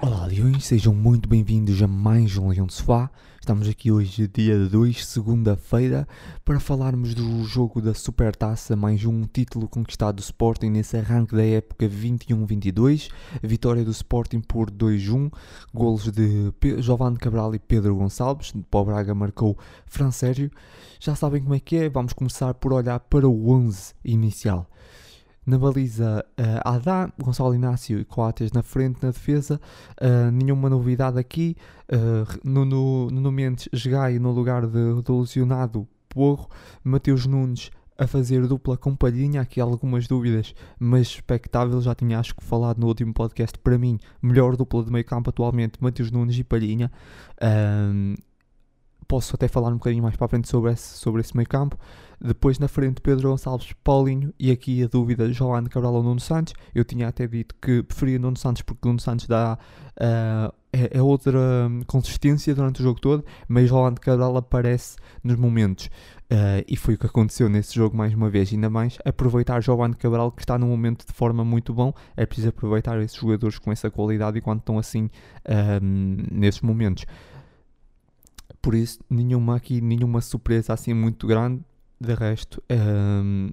Olá Leões, sejam muito bem-vindos a mais um Leão de Sofá. Estamos aqui hoje, dia 2, segunda-feira, para falarmos do jogo da Supertaça, mais um título conquistado do Sporting nesse arranque da época 21-22. Vitória do Sporting por 2-1, golos de Giovanni Cabral e Pedro Gonçalves. Para o Braga marcou Fran Sérgio. Já sabem como é que é, vamos começar por olhar para o 11 inicial. Na baliza, uh, Adá, Gonçalo Inácio e Coates na frente, na defesa. Uh, nenhuma novidade aqui. Uh, Nuno, Nuno Mendes, Gai no lugar de, do lesionado Porro. Mateus Nunes a fazer dupla com Palhinha. Aqui algumas dúvidas, mas expectável. Já tinha acho que falado no último podcast. Para mim, melhor dupla de meio campo atualmente, Mateus Nunes e Palhinha. Posso até falar um bocadinho mais para a frente sobre esse, sobre esse meio campo. Depois na frente Pedro Gonçalves, Paulinho e aqui a dúvida João Cabral ou Nuno Santos. Eu tinha até dito que preferia Nuno Santos porque Nuno Santos dá uh, é, é, outra consistência durante o jogo todo, mas João Cabral aparece nos momentos. Uh, e foi o que aconteceu nesse jogo mais uma vez, ainda mais aproveitar João Cabral que está num momento de forma muito bom, é preciso aproveitar esses jogadores com essa qualidade e quando estão assim uh, nesses momentos. Por isso, nenhuma aqui, nenhuma surpresa assim muito grande, de resto, um,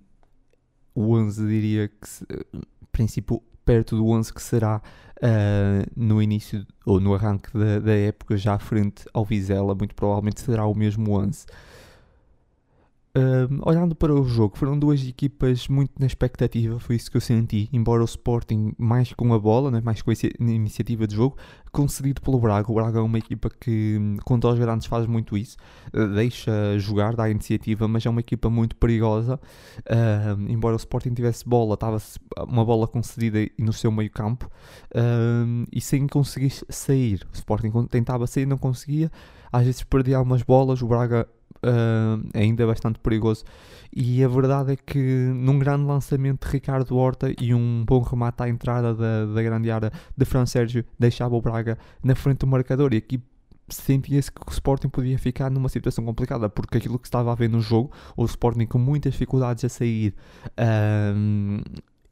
o 11 diria que, se, princípio, perto do 11 que será uh, no início ou no arranque da, da, época, já frente ao Vizela, muito provavelmente será o mesmo 11. Olhando para o jogo, foram duas equipas muito na expectativa, foi isso que eu senti. Embora o Sporting, mais com a bola, né, mais com a iniciativa de jogo, concedido pelo Braga. O Braga é uma equipa que, contra os grandes, faz muito isso, uh, deixa jogar, dá iniciativa, mas é uma equipa muito perigosa. Embora o Sporting tivesse bola, estava uma bola concedida no seu meio-campo e sem conseguir sair. O Sporting tentava sair, não conseguia. Às vezes perdia algumas bolas, o Braga uh, ainda é bastante perigoso. E a verdade é que num grande lançamento de Ricardo Horta e um bom remate à entrada da, da grande área de Fran Sérgio deixava o Braga na frente do marcador. E aqui sentia-se que o Sporting podia ficar numa situação complicada, porque aquilo que estava a ver no jogo, o Sporting com muitas dificuldades a sair. Um,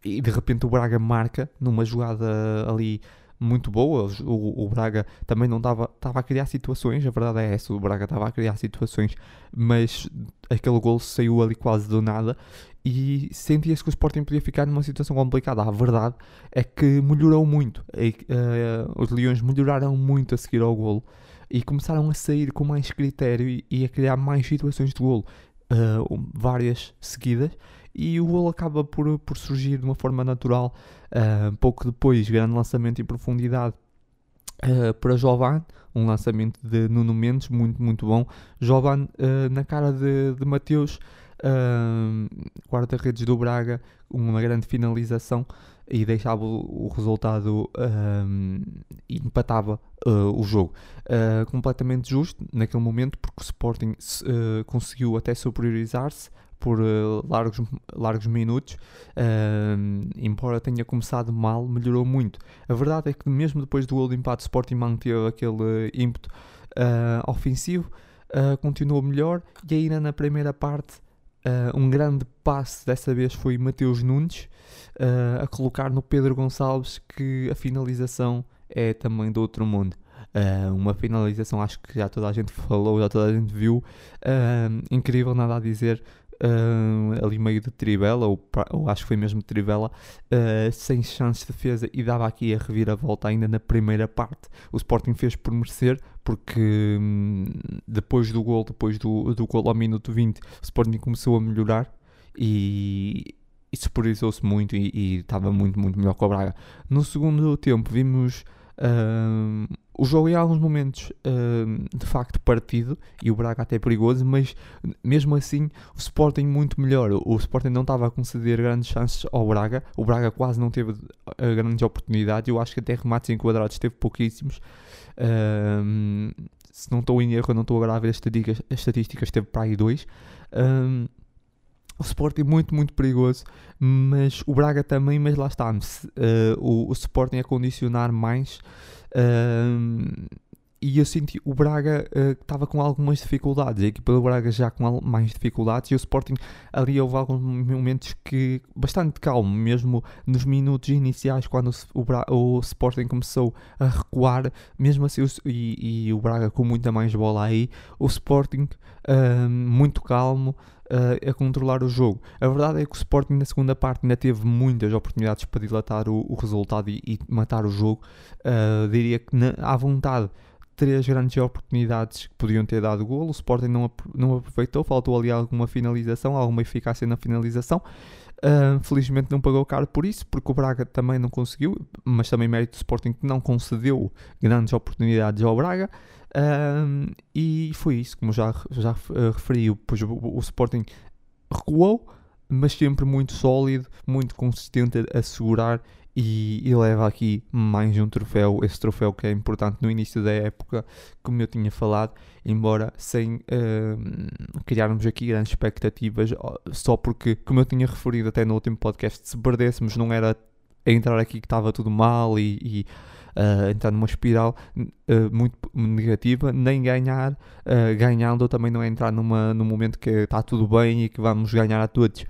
e de repente o Braga marca numa jogada ali muito boa. O, o Braga também não estava a criar situações, a verdade é essa, o Braga estava a criar situações, mas aquele gol saiu ali quase do nada e sentia-se que o Sporting podia ficar numa situação complicada. A verdade é que melhorou muito. E, uh, os Leões melhoraram muito a seguir ao golo e começaram a sair com mais critério e, e a criar mais situações de golo, uh, várias seguidas e o golo acaba por, por surgir de uma forma natural. Uh, pouco depois, grande lançamento em profundidade uh, para Jovan, um lançamento de Nuno Mendes, muito, muito bom. Jovan uh, na cara de, de Mateus, guarda-redes do Braga, uma grande finalização e deixava o, resultado e empatava o jogo. completamente justo naquele momento, porque o Sporting conseguiu até superiorizar-se por uh, largos, largos minutos, uh, embora tenha começado mal, melhorou muito. A verdade é que mesmo depois do gol de empate, o Sporting manteve aquele ímpeto uh, ofensivo, continuou melhor e ainda na primeira parte um grande passe, dessa vez foi Mateus Nunes, a colocar no Pedro Gonçalves que a finalização é também do outro mundo. Uh, uma finalização, acho que já toda a gente falou, já toda a gente viu. Uh, incrível, nada a dizer uh, ali meio de trivela, ou, ou, acho que foi mesmo trivela, uh, sem chances de defesa e dava aqui a reviravolta ainda na primeira parte. O Sporting fez por merecer, porque um, depois do gol, depois do, do gol ao minuto 20, o Sporting começou a melhorar e, e superiorizou-se muito e estava muito, muito melhor que o Braga. No segundo tempo vimos uh, o jogo em alguns momentos uh, de facto partido e o Braga até perigoso, mas mesmo assim o Sporting muito melhor. O Sporting não estava a conceder grandes chances ao Braga, o Braga quase não teve uh, grandes oportunidades. Eu acho que até remates enquadrados teve pouquíssimos. Uh, se não estou em erro, não estou a ver as estatísticas, as estatísticas teve para aí dois. o Sporting muito, muito perigoso, mas o Braga também, mas lá está, uh, o, o Sporting a condicionar mais Um, e eu senti o Braga uh, estava com algumas dificuldades, a equipa do Braga já com mais dificuldades e o Sporting ali houve alguns momentos que bastante calmo, mesmo nos minutos iniciais quando o, Bra o Sporting começou a recuar, mesmo assim o, e, e, o Braga com muita mais bola aí, o Sporting uh, muito calmo, uh, a controlar o jogo. A verdade é que o Sporting na segunda parte ainda teve muitas oportunidades para dilatar o, o resultado e, e, matar o jogo. Uh, diria que na, à vontade três grandes oportunidades que podiam ter dado golo, o Sporting não, não aproveitou, faltou ali alguma finalização, alguma eficácia na finalização. Uh, felizmente não pagou caro por isso, porque o Braga também não conseguiu, mas também mérito do Sporting que não concedeu grandes oportunidades ao Braga. Um, e foi isso, como já, já uh, referi, o, o, Sporting recuou, mas sempre muito sólido, muito consistente a, a segurar e, e, leva aqui mais um troféu, esse troféu que é importante no início da época, como eu tinha falado, embora sem uh, criarmos aqui grandes expectativas, só porque, como eu tinha referido até no último podcast, se perdêssemos não era entrar aqui que estava tudo mal e, e uh, entrar numa espiral uh, muito negativa, nem ganhar, uh, ganhando também não é entrar numa, num momento que está tudo bem e que vamos ganhar a todos.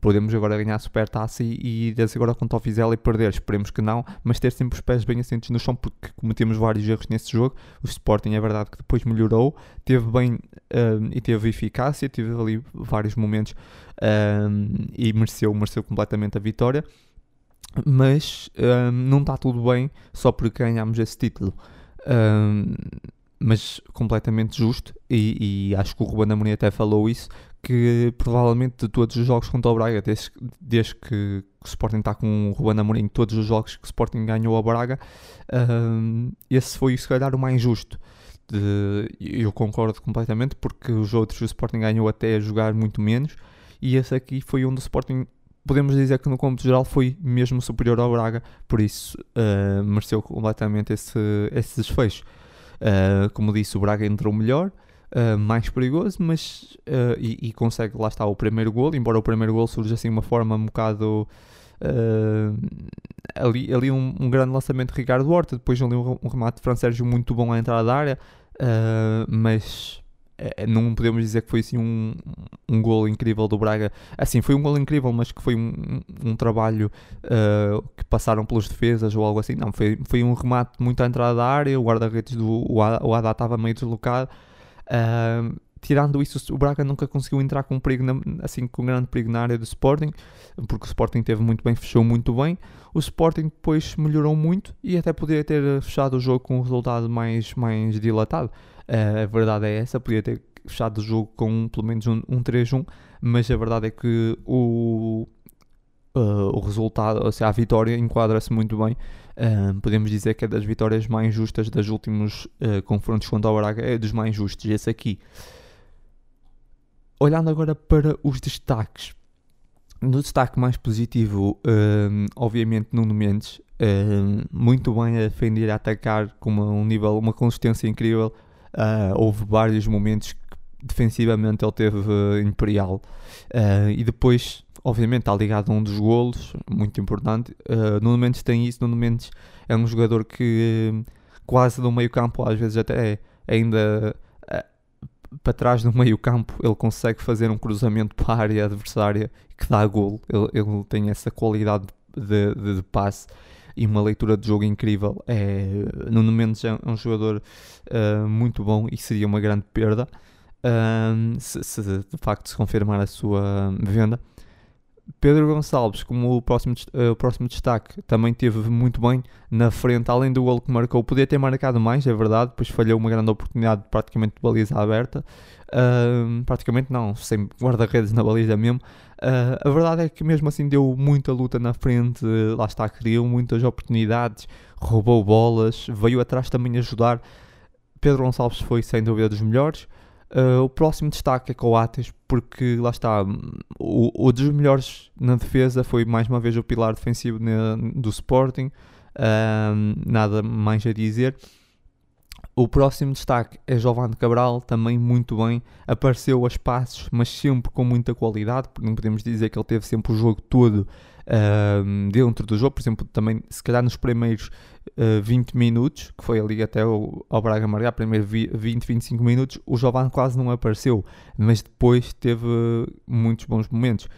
podemos agora ganhar a super taça e, e desde agora contra o Fizela e perder, esperemos que não, mas ter sempre os pés bem assentes no chão porque cometemos vários erros nesse jogo. O Sporting é verdade que depois melhorou, teve bem e teve eficácia, teve ali vários momentos e mereceu, mereceu completamente a vitória mas um, não está tudo bem só porque ganhámos esse título. Um, mas completamente justo, e, e, acho que o Ruben Amorim até falou isso, que provavelmente de todos os jogos contra o Braga, desde, desde que o Sporting está com o Ruben Amorim, todos os jogos que o Sporting ganhou ao Braga, um, esse foi se calhar o mais justo. De, eu concordo completamente, porque os outros o Sporting ganhou até a jogar muito menos, e esse aqui foi onde o Sporting podemos dizer que no cômputo geral foi mesmo superior ao Braga, por isso uh, mereceu completamente esse, esse desfecho. Uh, como disse, o Braga entrou melhor, uh, mais perigoso, mas e, e, consegue, lá está, o primeiro gol, embora o primeiro gol surja assim de uma forma um bocado. ali, ali um, um, grande lançamento de Ricardo Horta, depois ali um, um remate de Fran Sérgio muito bom à entrada da área, mas não podemos dizer que foi assim um, um gol incrível do Braga. Assim, foi um gol incrível, mas que foi um, um trabalho uh, que passaram pelas defesas ou algo assim. Não, foi, foi um remate muito à entrada da área, o guarda-redes do o Haddad estava meio deslocado. Uh, tirando isso, o Braga nunca conseguiu entrar com perigo na, assim com grande perigo na área do Sporting, porque o Sporting teve muito bem, fechou muito bem. O Sporting depois melhorou muito e até poderia ter fechado o jogo com um resultado mais, mais dilatado. Uh, a verdade é essa, podia ter fechado o jogo com pelo menos um, um 3-1, mas a verdade é que o, uh, o resultado, ou seja, a vitória enquadra-se muito bem. Uh, podemos dizer que é das vitórias mais justas dos últimos confrontos contra o Braga, é dos mais justos, esse aqui. Olhando agora para os destaques, no destaque mais positivo, obviamente Nuno Mendes, muito bem a defender e a atacar com uma, um nível, uma consistência incrível, Uh, houve vários momentos que defensivamente ele teve uh, imperial. Uh, e depois, obviamente, está ligado a um dos golos, muito importante. Uh, Nuno Mendes tem isso. Nuno Mendes é um jogador que quase no meio campo, às vezes até é, ainda para trás do meio campo, ele consegue fazer um cruzamento para a área adversária que dá golo. Ele, ele tem essa qualidade de, de, de passe e uma leitura de jogo incrível. É, Nuno Mendes é um jogador uh, muito bom e seria uma grande perda uh, se, se, de facto se confirmar a sua venda. Pedro Gonçalves, como o próximo, uh, o próximo destaque, também teve muito bem na frente, além do gol que marcou, podia ter marcado mais, é verdade, depois falhou uma grande oportunidade praticamente de baliza aberta, praticamente não, sem guarda-redes na baliza mesmo, Uh, a verdade é que mesmo assim deu muita luta na frente, lá está, criou muitas oportunidades, roubou bolas, veio atrás também ajudar. Pedro Gonçalves foi sem dúvida dos melhores. Uh, o próximo destaque é Coates, porque lá está, o, o, dos melhores na defesa foi mais uma vez o pilar defensivo na, do Sporting, uh, nada mais a dizer. O próximo destaque é Giovanni Cabral, também muito bem, apareceu a espaços, mas sempre com muita qualidade, porque não podemos dizer que ele teve sempre o jogo todo uh, dentro do jogo, por exemplo, também se calhar nos primeiros uh, 20 minutos, que foi ali até o, ao Braga marcar, primeiro 20, 25 minutos, o Giovanni quase não apareceu, mas depois teve muitos bons momentos.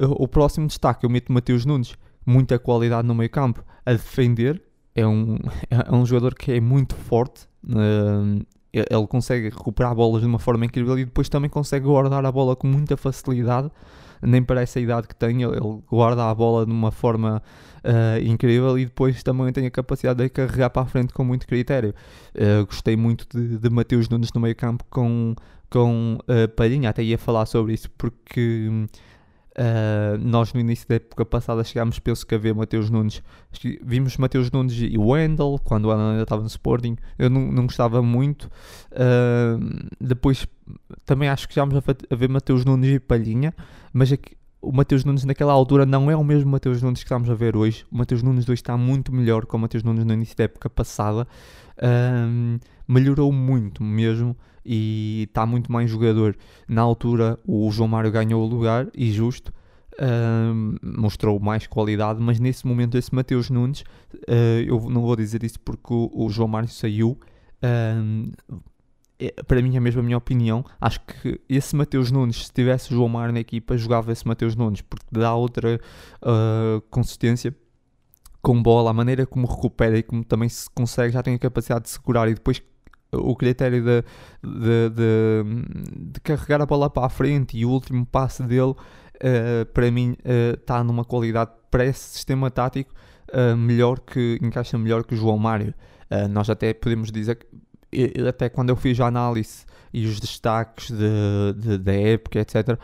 O próximo destaque eu meto Mateus Nunes, muita qualidade no meio campo, a defender, é um, é um jogador que é muito forte, uh, ele consegue recuperar bolas de uma forma incrível e depois também consegue guardar a bola com muita facilidade, nem parece a idade que tem, ele guarda a bola de uma forma uh, incrível e depois também tem a capacidade de carregar para a frente com muito critério. Uh, gostei muito de, de Mateus Nunes no meio campo com, com uh, Palhinha, até ia falar sobre isso porque Uh, nós no início da época passada chegámos, penso que a ver Mateus Nunes. Vimos Mateus Nunes e Wendel quando o Wendel ainda estava no Sporting. Eu não, não gostava muito. Uh, depois também acho que chegámos a, ver Mateus Nunes e Palhinha, mas é o Mateus Nunes naquela altura não é o mesmo Mateus Nunes que estamos a ver hoje. O Mateus Nunes 2 está muito melhor que o Mateus Nunes no início da época passada. Uh, melhorou muito mesmo e está muito mais jogador. Na altura, o João Mário ganhou o lugar e justo. Uh, mostrou mais qualidade, mas nesse momento, esse Mateus Nunes, uh, eu não vou dizer isso porque o, o João Mário saiu. Uh, é, para mim, é mesmo a minha opinião. Acho que esse Mateus Nunes, se tivesse o João Mário na equipa, jogava esse Mateus Nunes porque dá outra ah, consistência com bola, a maneira como recupera e como também se consegue, já tem a capacidade de segurar e depois o critério de, de, de, de, carregar a bola para a frente e o último passe dele, uh, para mim, está eh, uh, numa qualidade para esse sistema tático uh, melhor que encaixa melhor que o João Mário. nós até podemos dizer que até quando eu fiz a análise e os destaques de, de, da época, etc.,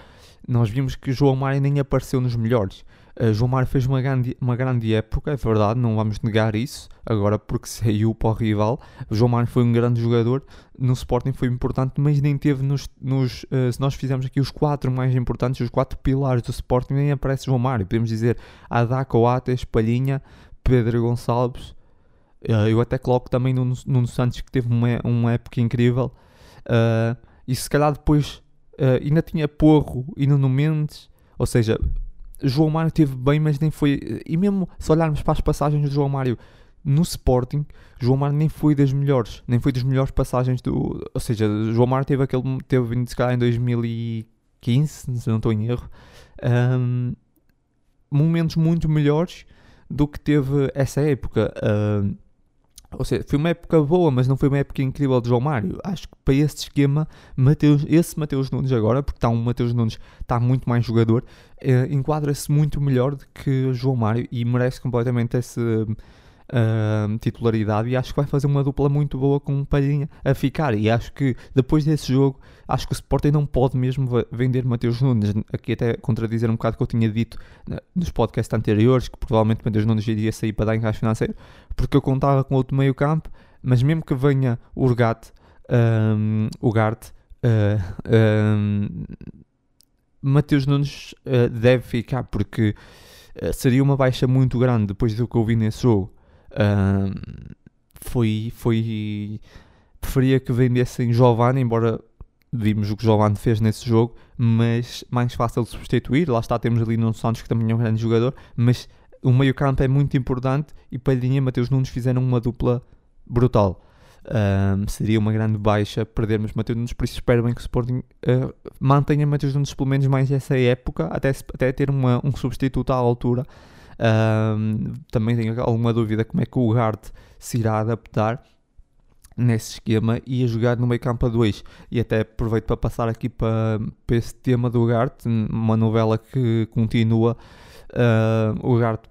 nós vimos que o João Mário nem apareceu nos melhores. Uh, João Mário fez uma grande, uma grande época, é verdade, não vamos negar isso, agora porque saiu para o rival. João Mário foi um grande jogador, no Sporting foi importante, mas nem teve nos. nos uh, se nós fizermos aqui os quatro mais importantes, os quatro pilares do Sporting, nem aparece João Mário. Podemos dizer Adaco, Coates, Palhinha, Pedro Gonçalves. Uh, eu até coloco também no Santos que teve uma, uma época incrível. e se calhar depois ainda tinha Porro e Nuno Mendes, ou seja, João Mário teve bem, mas nem foi. E mesmo se olharmos para as passagens do João Mário no Sporting, João Mário nem foi das melhores, nem foi das melhores passagens do. Ou seja, João Mário teve aquele. teve se calhar em 2015, se não estou em erro. Um, momentos muito melhores do que teve essa época. Um, ou seja, foi uma época boa, mas não foi uma época incrível de João Mário. Acho que para esse esquema, Mateus, esse Mateus Nunes agora, porque está um Mateus Nunes está muito mais jogador, eh, enquadra-se muito melhor do que João Mário e merece completamente essa uh, titularidade. E acho que vai fazer uma dupla muito boa com o Palhinha a ficar. E acho que depois desse jogo, acho que o Sporting não pode mesmo vender Mateus Nunes. Aqui até contradizer um bocado o que eu tinha dito nos podcasts anteriores, que provavelmente Mateus Nunes iria sair para dar encaixe financeiro, porque eu contava com outro meio campo, mas mesmo que venha o Urgat, um, o Gart, uh, um, Mateus Nunes uh, deve ficar, porque uh, seria uma baixa muito grande depois do que eu vi nesse jogo. Foi, foi, preferia que vendessem Giovanni, embora vimos o que Giovanni fez nesse jogo, mas mais fácil de substituir. Lá está, temos ali Nuno Santos, que também é um grande jogador, mas o meio campo é muito importante e Palhinha e Mateus Nunes fizeram uma dupla brutal. Um, seria uma grande baixa perdermos Mateus Nunes, por isso espero bem que o Sporting uh, mantenha Mateus Nunes pelo menos mais essa época, até, até ter uma, um substituto à altura. Um, também tenho alguma dúvida como é que o Gard se irá adaptar nesse esquema e a jogar no meio campo a 2 e até aproveito para passar aqui para, para esse tema do Gart, uma novela que continua o Gart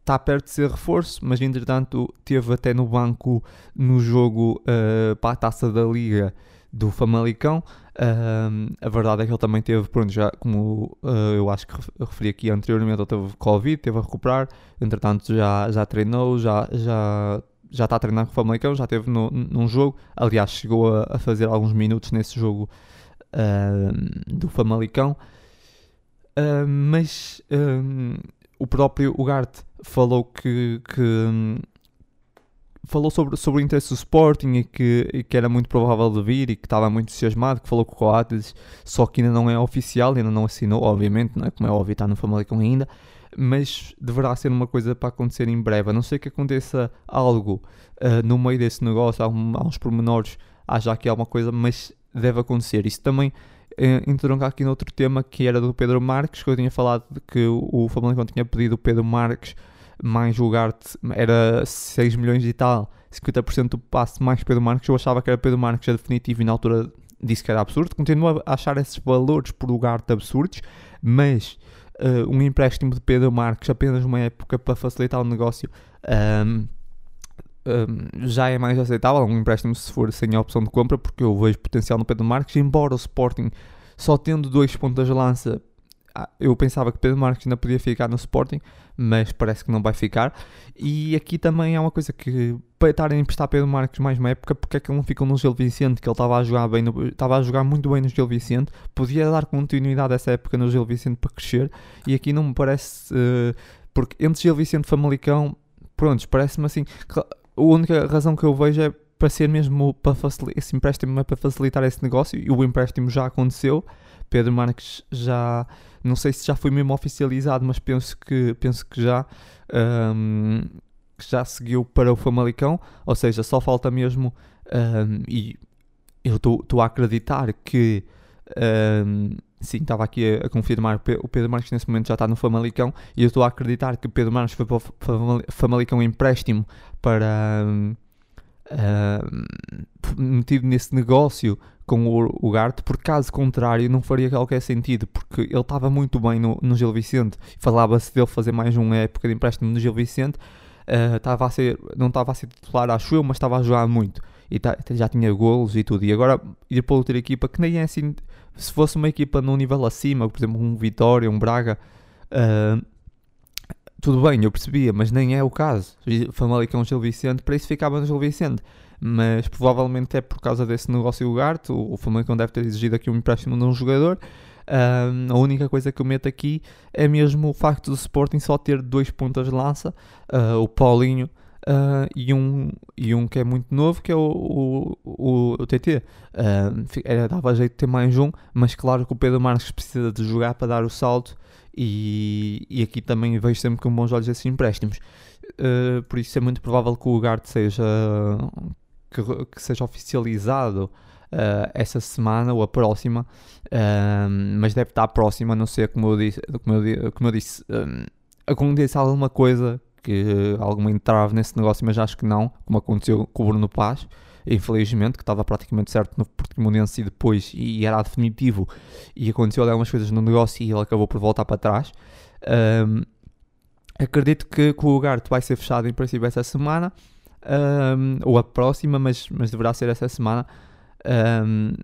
está perto de ser reforço, mas entretanto teve até no banco no jogo uh, para a taça da Liga do Famalicão. Uh, a verdade é que ele também teve, pronto, já como uh, eu acho que referi aqui anteriormente, ele teve Covid, teve a recuperar, entretanto já, já treinou, já, já, já está a treinar com o Famalicão, já teve no, num jogo, aliás, chegou a, a fazer alguns minutos nesse jogo do Famalicão. mas o próprio Ugarte falou que, que falou sobre, sobre o interesse do Sporting e que, e que era muito provável de vir e que estava muito entusiasmado, que falou com o Coates, só que ainda não é oficial, ainda não assinou, obviamente, não é? como é óbvio, está no Famalicão ainda, mas deverá ser uma coisa para acontecer em breve. A não ser que aconteça algo uh, no meio desse negócio, há, um, há uns pormenores, haja aqui alguma coisa, mas deve acontecer. Isso também uh, entronca aqui noutro tema que era do Pedro Marques, que eu tinha falado de que o, o Famalicão tinha pedido o Pedro Marques mais julgar-te, era 6 milhões e tal, 50% do passe mais Pedro Marques. Eu achava que era Pedro Marques a definitivo e na altura disse que era absurdo. Continuo a achar esses valores por lugar-te absurdos, mas uh, um empréstimo de Pedro Marques apenas uma época para facilitar o negócio. Um, um, já é mais aceitável um empréstimo se for sem a opção de compra, porque eu vejo potencial no Pedro Marques, embora o Sporting só tendo dois pontas de lança eu pensava que Pedro Marques ainda podia ficar no Sporting, mas parece que não vai ficar. E aqui também é uma coisa que para estarem a emprestar Pedro Marques mais uma época, porque é que ele não ficou no Gil Vicente, que ele estava a jogar bem, no, estava a jogar muito bem no Gil Vicente, podia dar continuidade a essa época no Gil Vicente para crescer, e aqui não me parece, uh, porque entre Gil Vicente e Famalicão, pronto, parece-me assim, a única razão que eu vejo é para ser mesmo para facilitar, esse empréstimo é para facilitar esse negócio, e o empréstimo já aconteceu, Pedro Marques já não sei se já foi mesmo oficializado, mas penso que, penso que já. Um, já seguiu para o Famalicão, ou seja, só falta mesmo, um, e eu estou a acreditar que, um, sim, estava aqui a, a, confirmar, o Pedro Marques nesse momento já está no Famalicão, e eu estou a acreditar que o Pedro Marques foi para o Famalicão empréstimo para, um, metido nesse negócio com o, o Garte, porque caso contrário não faria qualquer sentido, porque ele estava muito bem no, no Gil Vicente, falava-se dele fazer mais uma época de empréstimo no Gil Vicente, uh, a ser, não estava a ser titular, acho eu, mas estava a jogar muito, e tá, já tinha golos e tudo, e agora ir para outra equipa que nem é assim, se fosse uma equipa num nível acima, por exemplo um Vitória, um Braga, uh, tudo bem, eu percebia, mas nem é o caso. Famalicão Gil Vicente, para isso ficava no Gil Vicente mas provavelmente é por causa desse negócio do Garte. O, o Famalicão deve ter exigido aqui um empréstimo de um jogador. a única coisa que eu meto aqui é mesmo o facto do Sporting só ter dois pontas de lança, uh, o Paulinho uh, e, um, e um que é muito novo, que é o, o, o TT. Uh, era, dava jeito de ter mais um, mas claro que o Pedro Marques precisa de jogar para dar o salto. E, e aqui também vejo sempre com bons olhos esses empréstimos. Uh, por isso é muito provável que o Ugarte seja que, que seja oficializado uh, essa semana ou a próxima, uh, mas deve estar próxima, a não ser como eu disse, como eu, como eu disse um, aconteça alguma coisa que alguma entrave nesse negócio, mas acho que não, como aconteceu com o Bruno Paz, infelizmente, que estava praticamente certo no Portimonense e depois e era definitivo e aconteceu algumas coisas no negócio e ele acabou por voltar para trás. Um, acredito que, que o Ugarte vai ser fechado em princípio essa semana um, ou a próxima, mas, mas deverá ser essa semana. Um,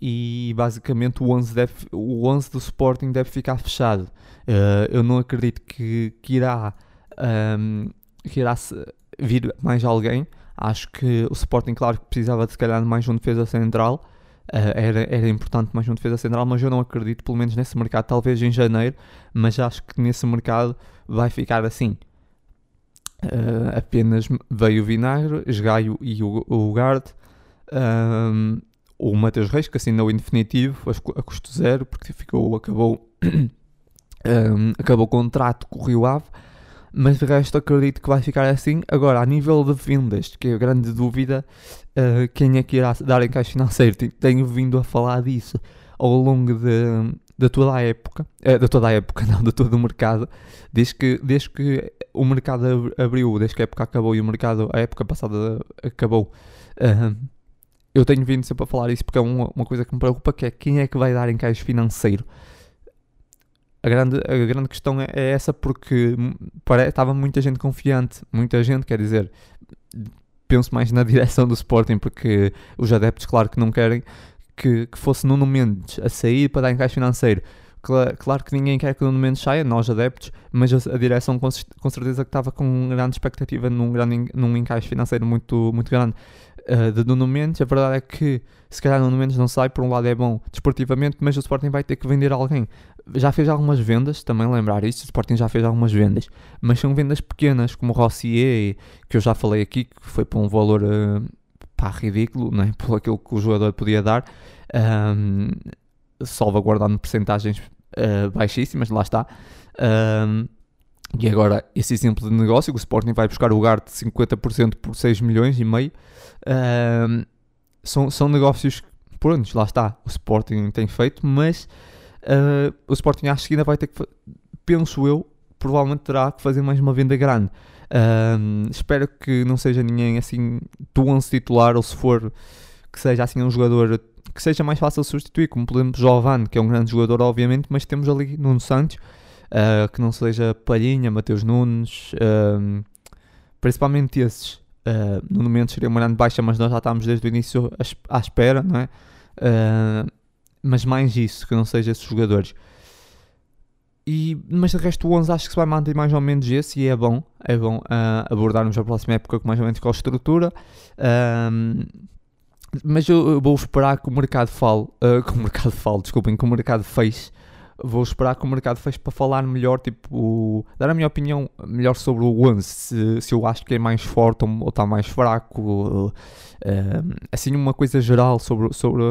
e basicamente o 11, deve, o 11 do Sporting deve ficar fechado. Uh, eu não acredito que, que irá, um, que irá vir mais alguém. Acho que o Sporting, claro, que precisava de se calhar mais um defesa central. Uh, era, era importante mais um defesa central, mas eu não acredito, pelo menos nesse mercado, talvez em janeiro, mas acho que nesse mercado vai ficar assim. Uh, apenas veio o Vinagre, Esgaio e o, o Gard. Um, o Matheus Reis, que assinou em definitivo, a custo zero, porque ficou, acabou, um, acabou o contrato com o Rio Ave. Mas de resto acredito que vai ficar assim. Agora, a nível de vendas, que é a grande dúvida, uh, quem é que irá dar encaixe financeiro? Tenho vindo a falar disso ao longo de, de toda a época, uh, de toda a época, não, de todo o mercado, desde que, desde que o mercado abriu, desde que a época acabou e o mercado, a época passada acabou. Uh, eu tenho vindo sempre a falar isso porque é uma, uma coisa que me preocupa, que é quem é que vai dar encaixe financeiro. A grande, a grande questão é, é essa porque estava muita gente confiante, muita gente, quer dizer, penso mais na direção do Sporting, porque os adeptos, claro que não querem que, que fosse Nuno Mendes a sair para dar encaixe financeiro. Claro, claro que ninguém quer que Nuno Mendes saia, nós adeptos, mas a, a direção com, com, certeza que estava com grande expectativa num, grande, num encaixe financeiro muito, muito grande uh, de Nuno Mendes. A verdade é que se calhar Nuno Mendes não sai, por um lado é bom desportivamente, mas o Sporting vai ter que vender alguém. Já fez algumas vendas, também lembrar isso, o Sporting já fez algumas vendas, mas são vendas pequenas, como o Rossier, que eu já falei aqui, que foi por um valor uh, pá, ridículo, não é? por aquilo que o jogador podia dar, um, salvaguardando percentagens uh, baixíssimas, lá está. Um, e agora, esse exemplo de negócio, o Sporting vai buscar o Gart de 50% por 6 milhões e meio, um, são, são negócios, pronto, lá está, o Sporting tem feito, mas uh, o Sporting acho que ainda vai ter que, penso eu, provavelmente terá que fazer mais uma venda grande. Um, espero que não seja ninguém assim do 11 titular ou se for que seja assim um jogador que seja mais fácil de substituir, como por exemplo Giovanni, que é um grande jogador, obviamente, mas temos ali Nuno Santos, uh, que não seja Palhinha, Mateus Nunes, uh, principalmente esses. Uh, no momento seria uma grande baixa, mas nós já estamos desde o início à espera, não é? Mas mais isso, que não seja esses jogadores. E, mas de resto o 11 acho que se vai manter mais ou menos esse e é bom, é bom uh, abordarmos a próxima época com mais ou menos com a estrutura. Uh, mas eu, eu, vou esperar que o mercado fale, uh, que o mercado fale, desculpem, que o mercado feche vou esperar que o mercado feche para falar melhor, tipo, dar a minha opinião melhor sobre o 11, se, se eu acho que é mais forte ou está mais fraco, uh, assim uma coisa geral sobre, sobre,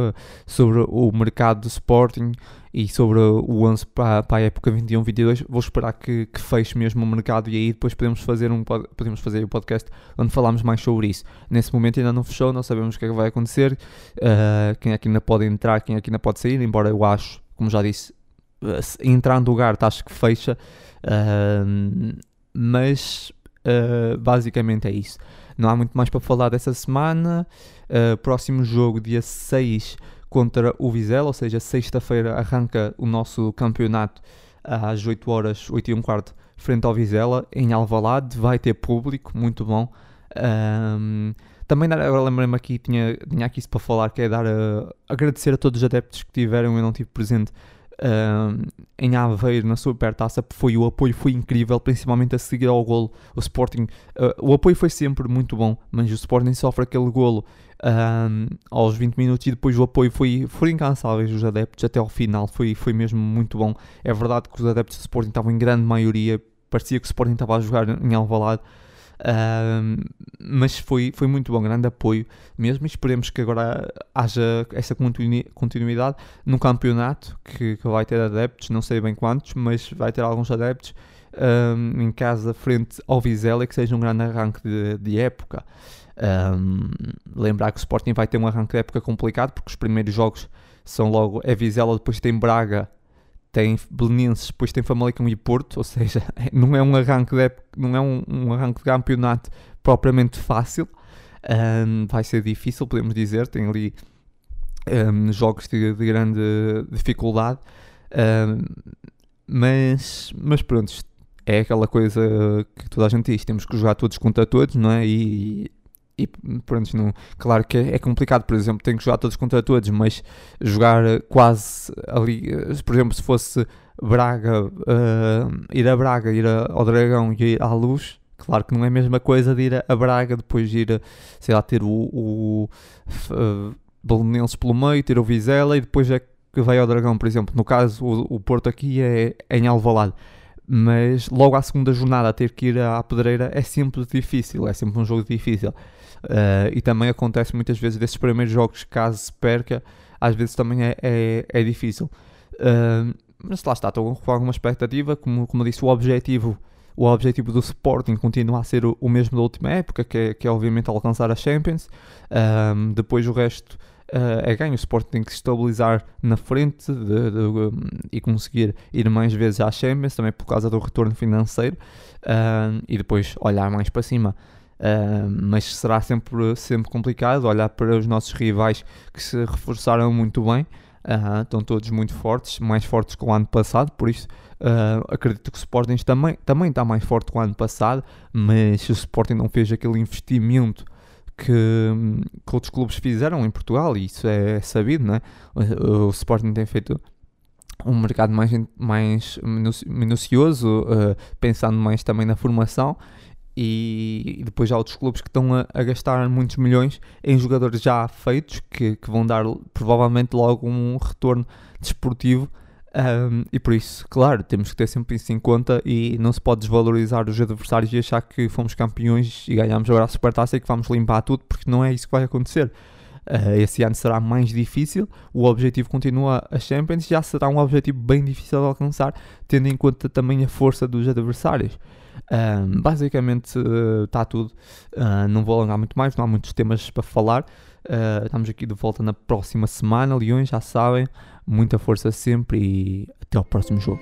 sobre o mercado do Sporting e sobre o 11 para, para a época 21-22, vou esperar que, que feche mesmo o mercado e aí depois podemos fazer um podemos fazer o podcast onde falamos mais sobre isso. Nesse momento ainda não fechou, não sabemos o que é que vai acontecer, uh, quem é que ainda pode entrar, quem é que ainda pode sair, embora eu acho, como já disse, entrando o Gart acho que fecha, uh, mas uh, basicamente é isso. Não há muito mais para falar dessa semana. Uh, próximo jogo, dia 6 contra o Vizela, ou seja, sexta-feira arranca o nosso campeonato às 8 horas, 8 e um quarto, frente ao Vizela, em Alvalade, vai ter público, muito bom. Um, também agora lembrei-me aqui, tinha, tinha aqui isso para falar, que é dar a, agradecer a todos os adeptos que tiveram, eu não tive presente uh, em Aveiro na supertaça foi o apoio foi incrível, principalmente a seguir ao golo. O Sporting, uh, o apoio foi sempre muito bom, mas o Sporting sofre aquele golo aos 20 minutos e depois o apoio foi, foi incansáveis os adeptos até ao final, foi, foi mesmo muito bom. É verdade que os adeptos do Sporting estavam em grande maioria, parecia que o Sporting estava a jogar em Alvalade mas foi, foi muito bom, grande apoio mesmo. E esperemos que agora haja essa continuidade no campeonato que, que vai ter adeptos, não sei bem quantos, mas vai ter alguns adeptos um, em casa frente ao Vizela que seja um grande arranque de, de época. Um, lembrar que o Sporting vai ter um arranque de época complicado porque os primeiros jogos são logo é Vizela, depois tem Braga tem Belenenses, depois tem Famalicão e Porto, ou seja, não é um arranque de, não é um, um arranque de campeonato propriamente fácil, um, vai ser difícil, podemos dizer, tem ali um, jogos de, de, grande dificuldade, um, mas, mas pronto, é aquela coisa que toda a gente diz, temos que jogar todos contra todos, não é? E, e pronto, não, claro que é, complicado, por exemplo, tem que jogar todos contra todos, mas jogar quase ali, por exemplo, se fosse Braga, uh, ir a Braga, ir ao Dragão e ir à Luz, claro que não é a mesma coisa de ir a Braga, depois ir, sei lá, ter o, o uh, Belenenses pelo meio, ter o Vizela e depois é que vai ao Dragão, por exemplo. No caso, o, o Porto aqui é, é em Alvalade mas logo à segunda jornada ter que ir à Pedreira é sempre difícil, é sempre um jogo difícil. Uh, e também acontece muitas vezes desses primeiros jogos, caso se perca, às vezes também é, é, é difícil. Uh, mas lá está, estou com alguma expectativa. Como, como disse, o objetivo, o objetivo do Sporting continua a ser o, o mesmo da última época, que é, que é obviamente alcançar a Champions. Uh, depois o resto é ganho. O Sporting tem que se estabilizar na frente de, de, e conseguir ir mais vezes à Champions, também por causa do retorno financeiro. e depois olhar mais para cima. Uh, mas será sempre, sempre complicado olhar para os nossos rivais que se reforçaram muito bem, uh, estão todos muito fortes, mais fortes que o ano passado, por isso uh, acredito que o Sporting também, também está mais forte que o ano passado, mas se o Sporting não fez aquele investimento que, que outros clubes fizeram em Portugal, e isso é sabido, né? o, o Sporting tem feito um mercado mais, mais minucioso, pensando mais também na formação e, depois há outros clubes que estão a, a, gastar muitos milhões em jogadores já feitos que, que vão dar provavelmente logo um retorno desportivo um, e por isso, claro, temos que ter sempre isso em conta e não se pode desvalorizar os adversários e achar que fomos campeões e ganhamos agora a supertaça e que vamos limpar tudo porque não é isso que vai acontecer Uh, esse ano será mais difícil, o objetivo continua a Champions, já será um objetivo bem difícil de alcançar, tendo em conta também a força dos adversários. Uh, basicamente está tudo, não vou alongar muito mais, não há muitos temas para falar. estamos aqui de volta na próxima semana, Leões, já sabem, muita força sempre e até ao próximo jogo.